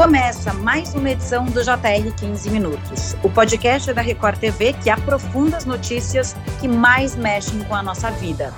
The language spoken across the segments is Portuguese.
Começa mais uma edição do JR 15 Minutos, o podcast da Record TV que aprofunda as notícias que mais mexem com a nossa vida.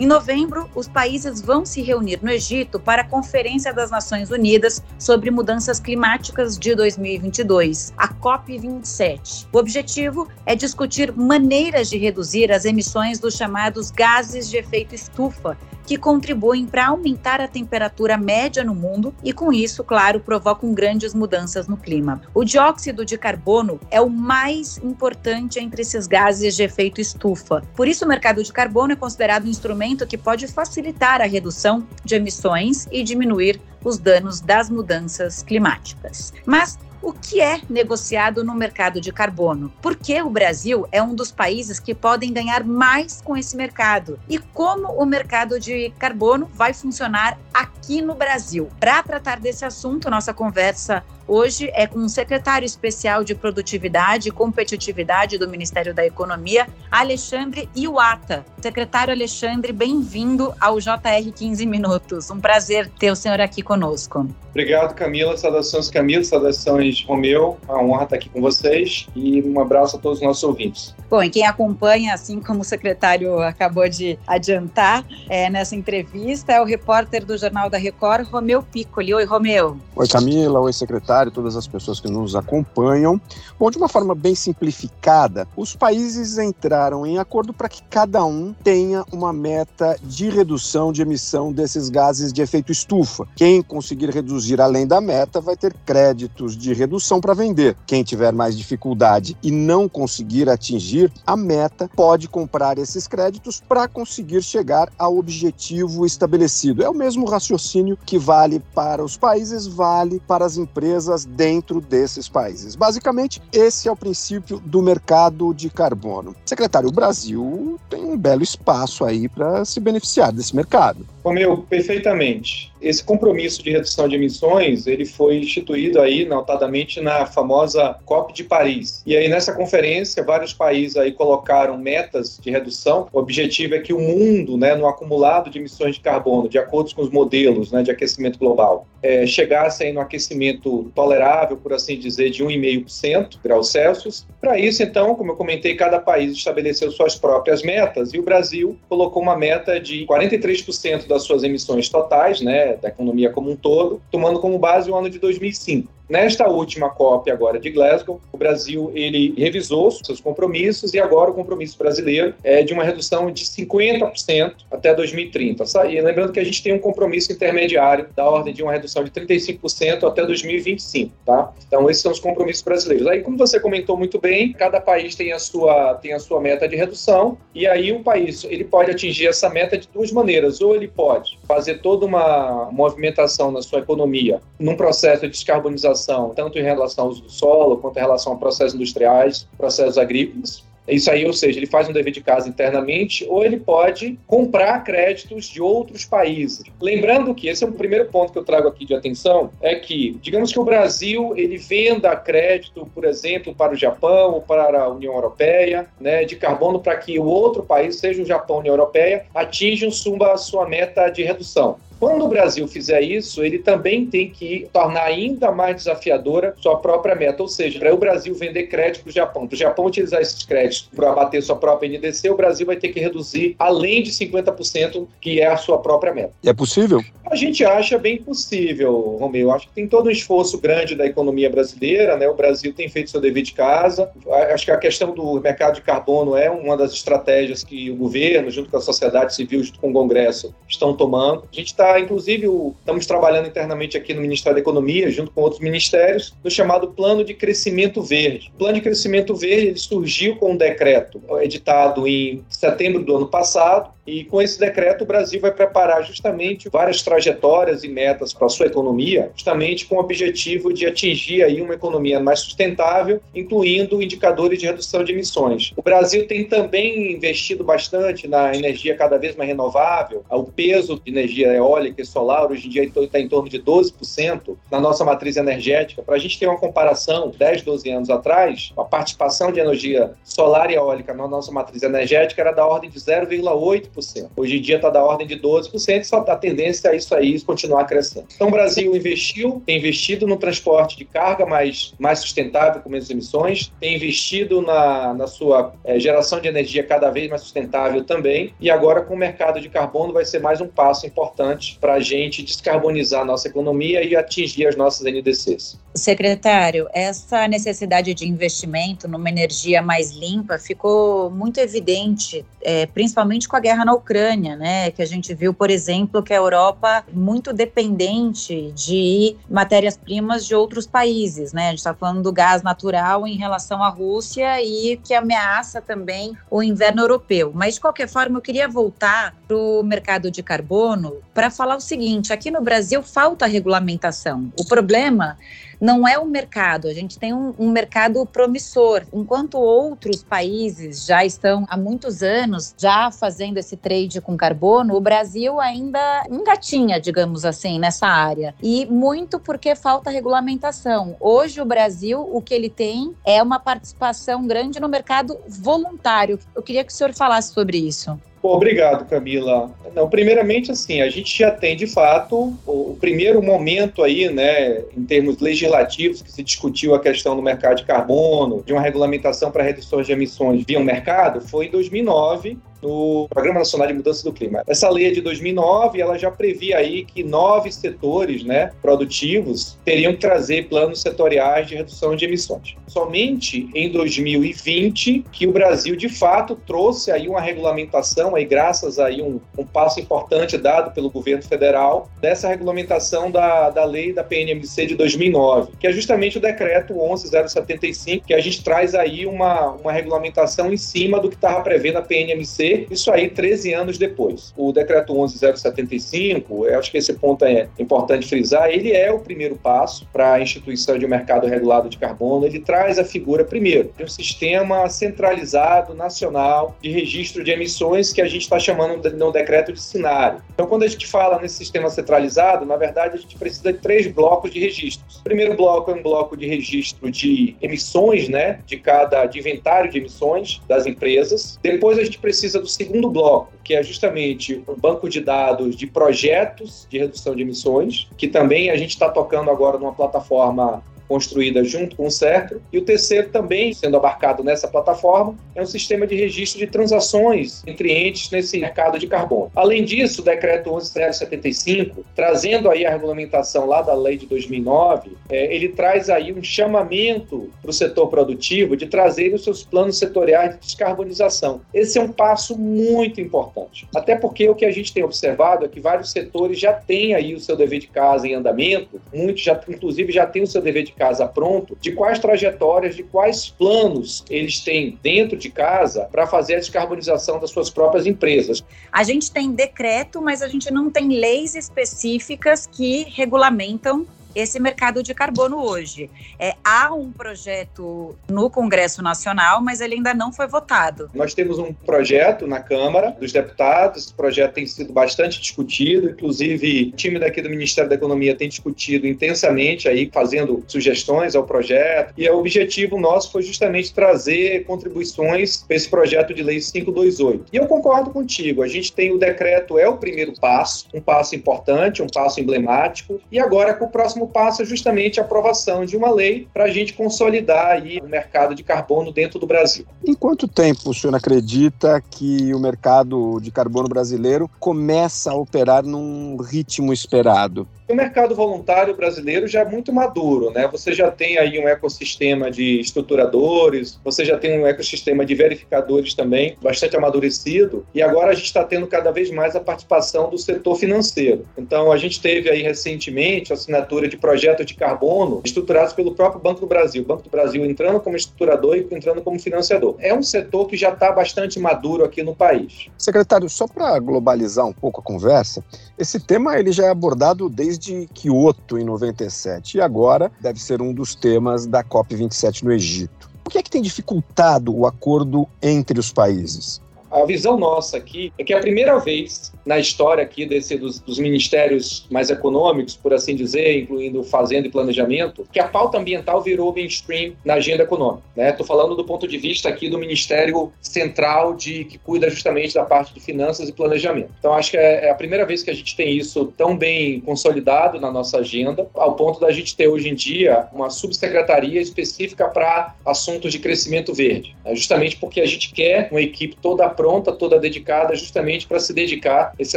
Em novembro, os países vão se reunir no Egito para a Conferência das Nações Unidas sobre Mudanças Climáticas de 2022, a COP27. O objetivo é discutir maneiras de reduzir as emissões dos chamados gases de efeito estufa, que contribuem para aumentar a temperatura média no mundo e, com isso, claro, provocam grandes mudanças no clima. O dióxido de carbono é o mais importante entre esses gases de efeito estufa. Por isso, o mercado de carbono é considerado um instrumento que pode facilitar a redução de emissões e diminuir os danos das mudanças climáticas. Mas o que é negociado no mercado de carbono, porque o Brasil é um dos países que podem ganhar mais com esse mercado e como o mercado de carbono vai funcionar aqui no Brasil. Para tratar desse assunto, nossa conversa hoje é com o secretário especial de Produtividade e Competitividade do Ministério da Economia, Alexandre Iwata. Secretário Alexandre, bem-vindo ao JR 15 Minutos. Um prazer ter o senhor aqui conosco. Obrigado, Camila. Saudações, Camila. Saudações, Romeu. É uma honra estar aqui com vocês e um abraço a todos os nossos ouvintes. Bom, e quem acompanha, assim como o secretário acabou de adiantar é, nessa entrevista, é o repórter do Jornal da Record, Romeu Piccoli. Oi, Romeu. Oi, Camila. Oi, secretário, todas as pessoas que nos acompanham. Bom, de uma forma bem simplificada, os países entraram em acordo para que cada um tenha uma meta de redução de emissão desses gases de efeito estufa. Quem conseguir reduzir reduzir além da meta vai ter créditos de redução para vender. Quem tiver mais dificuldade e não conseguir atingir a meta pode comprar esses créditos para conseguir chegar ao objetivo estabelecido. É o mesmo raciocínio que vale para os países, vale para as empresas dentro desses países. Basicamente, esse é o princípio do mercado de carbono. Secretário, o Brasil tem um belo espaço aí para se beneficiar desse mercado. Romeu, perfeitamente. Esse compromisso de redução de emissões, ele foi instituído aí, notadamente, na famosa COP de Paris. E aí, nessa conferência, vários países aí colocaram metas de redução. O objetivo é que o mundo, né, no acumulado de emissões de carbono, de acordo com os modelos né, de aquecimento global, é, chegasse aí no aquecimento tolerável, por assim dizer, de 1,5% graus Celsius. Para isso, então, como eu comentei, cada país estabeleceu suas próprias metas e o Brasil colocou uma meta de 43% das suas emissões totais, né, da economia como um todo, tomando como base o ano de 2005. Nesta última COP agora de Glasgow, o Brasil ele revisou seus compromissos e agora o compromisso brasileiro é de uma redução de 50% até 2030. E lembrando que a gente tem um compromisso intermediário da ordem de uma redução de 35% até 2025, tá? Então esses são os compromissos brasileiros. Aí como você comentou muito bem, cada país tem a sua tem a sua meta de redução e aí o país ele pode atingir essa meta de duas maneiras, ou ele pode fazer toda uma movimentação na sua economia num processo de descarbonização tanto em relação ao uso do solo, quanto em relação a processos industriais, processos agrícolas. Isso aí, ou seja, ele faz um dever de casa internamente ou ele pode comprar créditos de outros países. Lembrando que esse é o primeiro ponto que eu trago aqui de atenção, é que, digamos que o Brasil ele venda crédito, por exemplo, para o Japão ou para a União Europeia, né, de carbono para que o outro país, seja o Japão ou a União Europeia, atinjam sua, sua meta de redução. Quando o Brasil fizer isso, ele também tem que tornar ainda mais desafiadora sua própria meta, ou seja, para o Brasil vender crédito para o Japão, para o Japão utilizar esses créditos para abater sua própria NDC, o Brasil vai ter que reduzir além de 50%, que é a sua própria meta. É possível? A gente acha bem possível, Romeu. Acho que tem todo um esforço grande da economia brasileira, né? O Brasil tem feito seu dever de casa. Acho que a questão do mercado de carbono é uma das estratégias que o governo, junto com a sociedade civil, junto com o Congresso, estão tomando. A gente está inclusive, o, estamos trabalhando internamente aqui no Ministério da Economia, junto com outros ministérios, no chamado Plano de Crescimento Verde. O Plano de Crescimento Verde ele surgiu com um decreto editado em setembro do ano passado, e com esse decreto, o Brasil vai preparar justamente várias trajetórias e metas para a sua economia, justamente com o objetivo de atingir aí uma economia mais sustentável, incluindo indicadores de redução de emissões. O Brasil tem também investido bastante na energia cada vez mais renovável. O peso de energia eólica e solar hoje em dia está em torno de 12% na nossa matriz energética. Para a gente ter uma comparação, 10, 12 anos atrás, a participação de energia solar e eólica na nossa matriz energética era da ordem de 0,8 8%. Hoje em dia está da ordem de 12%, só a tendência é isso aí continuar crescendo. Então o Brasil investiu, tem investido no transporte de carga mais, mais sustentável, com menos emissões, tem investido na, na sua é, geração de energia cada vez mais sustentável também, e agora com o mercado de carbono vai ser mais um passo importante para a gente descarbonizar a nossa economia e atingir as nossas NDCs. Secretário, essa necessidade de investimento numa energia mais limpa ficou muito evidente, é, principalmente com a guerra na Ucrânia, né? Que a gente viu, por exemplo, que a Europa muito dependente de matérias-primas de outros países, né? A gente está falando do gás natural em relação à Rússia e que ameaça também o inverno europeu. Mas de qualquer forma, eu queria voltar para o mercado de carbono para falar o seguinte: aqui no Brasil falta regulamentação. O problema não é o mercado, a gente tem um, um, mercado promissor. Enquanto outros países já estão há muitos anos já fazendo esse trade com carbono, o Brasil ainda engatinha, digamos assim, nessa área. E muito porque falta regulamentação. Hoje o Brasil, o que ele tem é uma participação grande no mercado voluntário. Eu queria que o senhor falasse sobre isso. Obrigado, Camila. Primeiramente, assim, a gente já tem, de fato, o, primeiro momento aí, né, em termos legislativos, que se discutiu a questão do mercado de carbono, de uma regulamentação para reduções de emissões via um mercado, foi em 2009, no Programa Nacional de Mudança do Clima. Essa lei é de 2009, ela já previa aí que nove setores, né, produtivos teriam que trazer planos setoriais de redução de emissões. Somente em 2020 que o Brasil de fato trouxe aí uma regulamentação aí graças aí um, um passo importante dado pelo governo federal dessa regulamentação da, da lei da PNMC de 2009, que é justamente o decreto 11075, que a gente traz aí uma, uma regulamentação em cima do que estava prevendo a PNMC isso aí 13 anos depois. O decreto 11075, eu acho que esse ponto é importante frisar, ele é o primeiro passo para a instituição de um mercado regulado de carbono. Ele traz a figura, primeiro, de um sistema centralizado, nacional, de registro de emissões que a gente está chamando no decreto de cenário. Então, quando a gente fala nesse sistema centralizado, na verdade, a gente precisa de três blocos de registros. O primeiro bloco é um bloco de registro de emissões, né, de cada de inventário de emissões das empresas. Depois a gente precisa do segundo bloco, que é justamente um banco de dados de projetos de redução de emissões, que também a gente está tocando agora numa plataforma construída junto com o CERCRO. E o terceiro, também sendo abarcado nessa plataforma, é um sistema de registro de transações entre entes nesse mercado de carbono. Além disso, o decreto 11.075, trazendo aí a regulamentação lá da lei de 2009, é, ele traz aí um chamamento para o setor produtivo de trazer os seus planos setoriais de descarbonização. Esse é um passo muito importante. Até porque o que a gente tem observado é que vários setores já têm aí o seu dever de casa em andamento, muitos já, inclusive, já têm o seu dever de casa pronto, de quais trajetórias, de quais planos eles têm dentro de casa para fazer a descarbonização das suas próprias empresas. A gente tem decreto, mas a gente não tem leis específicas que regulamentam esse mercado de carbono hoje. É, há um projeto no Congresso Nacional, mas ele ainda não foi votado. Nós temos um projeto na Câmara dos Deputados, esse projeto tem sido bastante discutido, inclusive o time daqui do Ministério da Economia tem discutido intensamente aí, fazendo sugestões ao projeto, e o objetivo nosso foi justamente trazer contribuições para esse projeto de lei 528. E eu concordo contigo, a gente tem o decreto, é o primeiro passo, um passo importante, um passo emblemático, e agora com o próximo próximo passo é justamente a aprovação de uma lei para a gente consolidar aí o mercado de carbono dentro do Brasil. Em quanto tempo o senhor acredita que o mercado de carbono brasileiro começa a operar num ritmo esperado? O mercado voluntário brasileiro já é muito maduro, né? Você já tem aí um ecossistema de estruturadores, você já tem um ecossistema de verificadores também bastante amadurecido, e agora a gente está tendo cada vez mais a participação do setor financeiro. Então, a gente teve aí recentemente a assinatura de projetos de carbono estruturados pelo próprio Banco do Brasil. O Banco do Brasil entrando como estruturador e entrando como financiador. É um setor que já está bastante maduro aqui no país. Secretário, só para globalizar um pouco a conversa, esse tema ele já é abordado desde de Kyoto em 97 e agora deve ser um dos temas da COP27 no Egito. O que é que tem dificultado o acordo entre os países? A visão nossa aqui é que é a primeira vez na história aqui desse, dos, dos ministérios mais econômicos, por assim dizer, incluindo fazenda e planejamento, que a pauta ambiental virou mainstream na agenda econômica. Estou né? falando do ponto de vista aqui do Ministério Central de que cuida justamente da parte de finanças e planejamento. Então acho que é, é a primeira vez que a gente tem isso tão bem consolidado na nossa agenda, ao ponto da gente ter hoje em dia uma subsecretaria específica para assuntos de crescimento verde, né? justamente porque a gente quer uma equipe toda pronta, toda dedicada, justamente para se dedicar a esse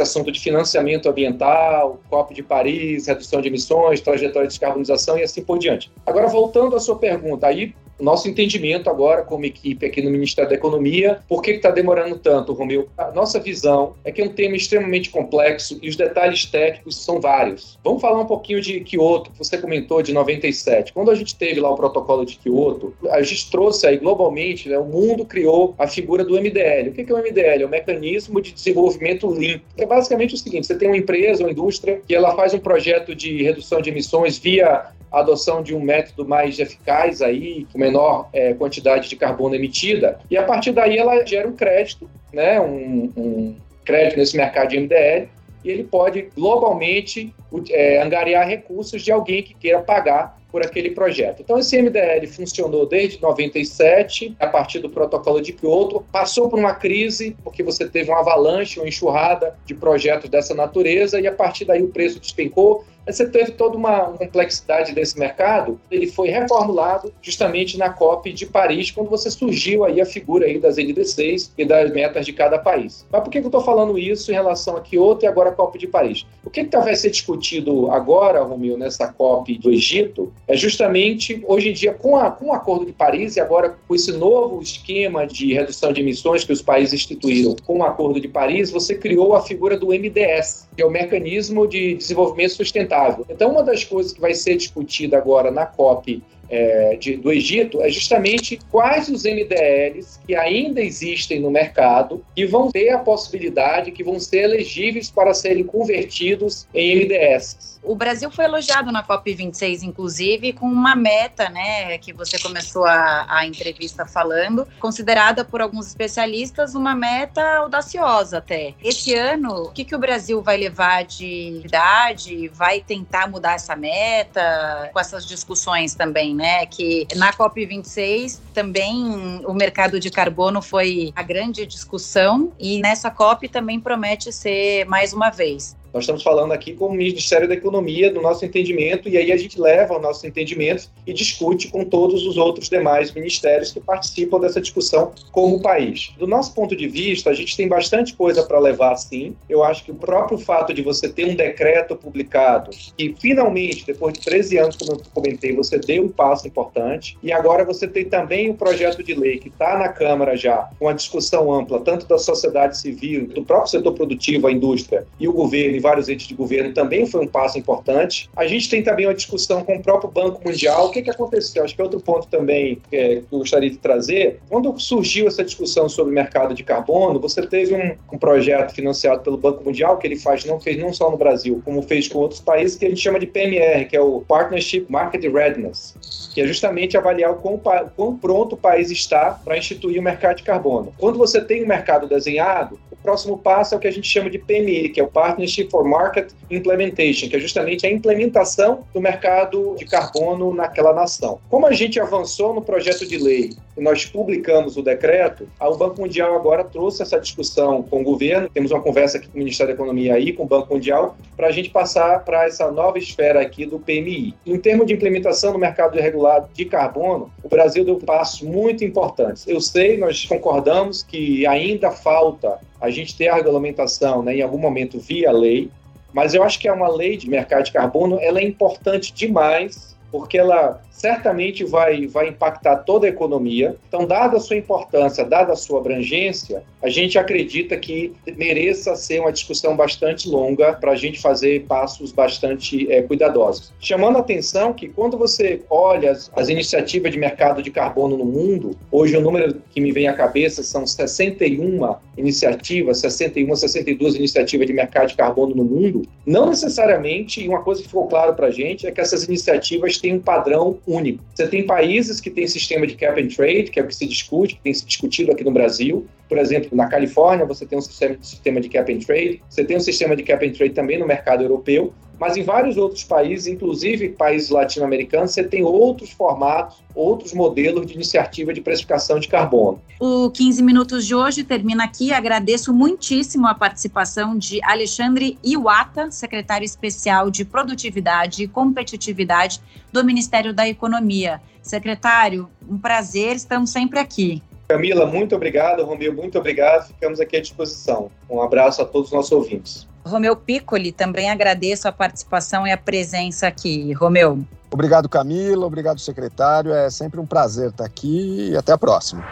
assunto de financiamento ambiental, COP de Paris, redução de emissões, trajetória de descarbonização e assim por diante. Agora, voltando à sua pergunta, aí nosso entendimento agora como equipe aqui no Ministério da Economia, por que está demorando tanto, Romeu? A nossa visão é que é um tema extremamente complexo e os detalhes técnicos são vários. Vamos falar um pouquinho de Kyoto, que você comentou de 97. Quando a gente teve lá o protocolo de Kyoto, a gente trouxe aí globalmente, né, o mundo criou a figura do MDL. O que é o MDL? É o Mecanismo de Desenvolvimento Limpo. É basicamente o seguinte, você tem uma empresa, uma indústria, que ela faz um projeto de redução de emissões via a adoção de um método mais eficaz aí, com menor é, quantidade de carbono emitida, e a partir daí ela gera um crédito, né, um, um crédito nesse mercado de MDL, e ele pode globalmente é, angariar recursos de alguém que queira pagar por aquele projeto. Então, esse MDL funcionou desde 97, a partir do protocolo de Kyoto, passou por uma crise, porque você teve uma avalanche, uma enxurrada de projetos dessa natureza, e a partir daí o preço despencou, você teve toda uma complexidade desse mercado. Ele foi reformulado justamente na COP de Paris, quando você surgiu aí a figura aí das NDCs e das metas de cada país. Mas por que eu estou falando isso em relação a Kyoto e agora a COP de Paris? O que, que vai ser discutido agora, Romil, nessa COP do Egito, é justamente, hoje em dia, com, a, com o Acordo de Paris e agora com esse novo esquema de redução de emissões que os países instituíram com o Acordo de Paris, você criou a figura do MDS, que é o Mecanismo de Desenvolvimento Sustentável então, uma das coisas que vai ser discutida agora na COP é, de, do Egito é justamente quais os MDLs que ainda existem no mercado e vão ter a possibilidade, que vão ser elegíveis para serem convertidos em MDS. O Brasil foi elogiado na COP26, inclusive, com uma meta, né, que você começou a, a entrevista falando, considerada por alguns especialistas uma meta audaciosa até. Esse ano, o que, que o Brasil vai levar de idade? Vai tentar mudar essa meta? Com essas discussões também, né? Que na COP26 também o mercado de carbono foi a grande discussão e nessa COP também promete ser mais uma vez. Nós estamos falando aqui com o Ministério da Economia, do nosso entendimento, e aí a gente leva o nosso entendimento e discute com todos os outros demais ministérios que participam dessa discussão como país. Do nosso ponto de vista, a gente tem bastante coisa para levar sim. Eu acho que o próprio fato de você ter um decreto publicado, que finalmente, depois de 13 anos, como eu comentei, você deu um passo importante, e agora você tem também o um projeto de lei que está na Câmara já, com a discussão ampla, tanto da sociedade civil, do próprio setor produtivo, a indústria e o governo, vários entes de governo também foi um passo importante. A gente tem também uma discussão com o próprio Banco Mundial. O que, que aconteceu? Acho que é outro ponto também é, que eu gostaria de trazer. Quando surgiu essa discussão sobre o mercado de carbono, você teve um, um projeto financiado pelo Banco Mundial, que ele faz, não fez não só no Brasil, como fez com outros países, que a gente chama de PMR, que é o Partnership Market Readiness, que é justamente avaliar o quão, quão pronto o país está para instituir o mercado de carbono. Quando você tem um mercado desenhado, o próximo passo é o que a gente chama de PMI, que é o Partnership for Market Implementation, que é justamente a implementação do mercado de carbono naquela nação. Como a gente avançou no projeto de lei e nós publicamos o decreto, o Banco Mundial agora trouxe essa discussão com o governo, temos uma conversa aqui com o Ministério da Economia aí, com o Banco Mundial, para a gente passar para essa nova esfera aqui do PMI. Em termos de implementação no mercado regulado de carbono, o Brasil deu passos muito importantes. Eu sei, nós concordamos que ainda falta a gente ter a regulamentação né, em algum momento via lei, mas eu acho que é uma lei de mercado de carbono, ela é importante demais, porque ela certamente vai, vai impactar toda a economia. Então, dada a sua importância, dada a sua abrangência, a gente acredita que mereça ser uma discussão bastante longa para a gente fazer passos bastante é, cuidadosos. Chamando a atenção que quando você olha as, as, iniciativas de mercado de carbono no mundo, hoje o número que me vem à cabeça são 61 iniciativas, 61, 62 iniciativas de mercado de carbono no mundo, não necessariamente, e uma coisa que ficou claro para a gente é que essas iniciativas têm um padrão único. Você tem países que têm sistema de cap and trade, que é o que se discute, que tem se discutido aqui no Brasil, Por exemplo, na Califórnia, você tem um sistema, de cap and trade, você tem um sistema de cap and trade também no mercado europeu, mas em vários outros países, inclusive países latino-americanos, você tem outros formatos, outros modelos de iniciativa de precificação de carbono. O 15 Minutos de hoje termina aqui. Agradeço muitíssimo a participação de Alexandre Iwata, secretário especial de Produtividade e Competitividade do Ministério da Economia. Secretário, um prazer, estamos sempre aqui. Camila, muito obrigado. Romeu, muito obrigado. Ficamos aqui à disposição. Um abraço a todos os nossos ouvintes. Romeu Piccoli, também agradeço a participação e a presença aqui. Romeu. Obrigado, Camila. Obrigado, secretário. É sempre um prazer estar aqui e até a próxima.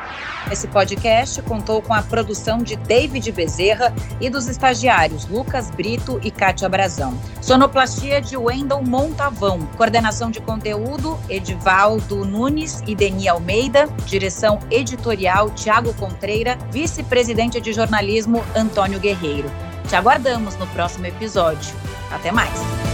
Esse podcast contou com a produção de David Bezerra e dos estagiários Lucas Brito e Kátia Brazão. Sonoplastia de Wendel Montavão. Coordenação de conteúdo Edivaldo Nunes e Deni Almeida. Direção editorial Tiago Contreira. Vice-presidente de jornalismo Antônio Guerreiro. Te aguardamos no próximo episódio. Até mais!